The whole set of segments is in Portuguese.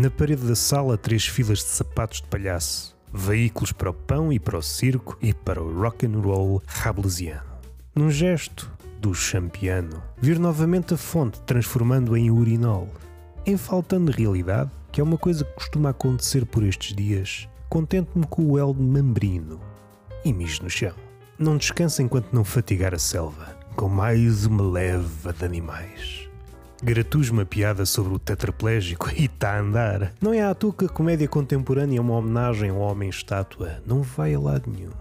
Na parede da sala, três filas de sapatos de palhaço. Veículos para o pão e para o circo e para o rock and roll rablesiano. Num gesto do champiano, vir novamente a fonte transformando em urinol. Em faltando realidade, que é uma coisa que costuma acontecer por estes dias, contente-me com o El membrino e mijo no chão. Não descansa enquanto não fatigar a selva, com mais uma leva de animais. Gratujo uma piada sobre o tetraplégico e está a andar. Não é à toa que a comédia contemporânea é uma homenagem ao homem-estátua. Não vai a lado nenhum.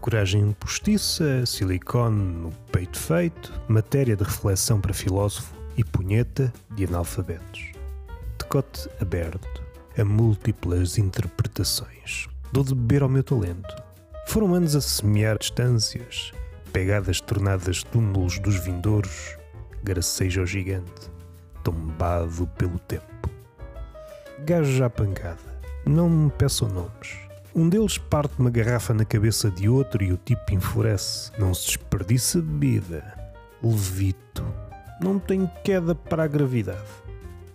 Coragem postiça, silicone no peito feito, matéria de reflexão para filósofo e punheta de analfabetos. Decote aberto a múltiplas interpretações. Dou de beber ao meu talento. Foram anos a semear distâncias, pegadas tornadas túmulos dos vindouros, graceja ao gigante, tombado pelo tempo. Gajo já pancada, não me peçam nomes. Um deles parte uma garrafa na cabeça de outro e o tipo enfurece. Não se desperdiça bebida. Levito. Não tenho queda para a gravidade.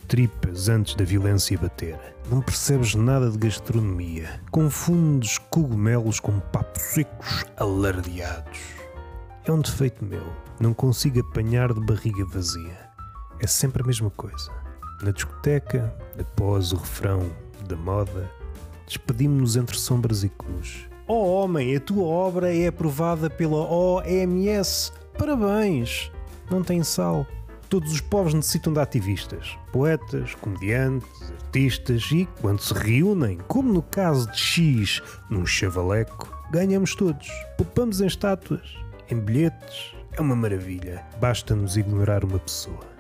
Tripas antes da violência bater. Não percebes nada de gastronomia. Confundes cogumelos com papos secos alardeados. É um defeito meu. Não consigo apanhar de barriga vazia. É sempre a mesma coisa. Na discoteca, após o refrão da moda, despedimos-nos entre sombras e cruz. Oh homem, a tua obra é aprovada pela OMS. Parabéns! Não tem sal. Todos os povos necessitam de ativistas, poetas, comediantes, artistas e, quando se reúnem, como no caso de X num chavaleco, ganhamos todos. Poupamos em estátuas, em bilhetes. É uma maravilha. Basta-nos ignorar uma pessoa.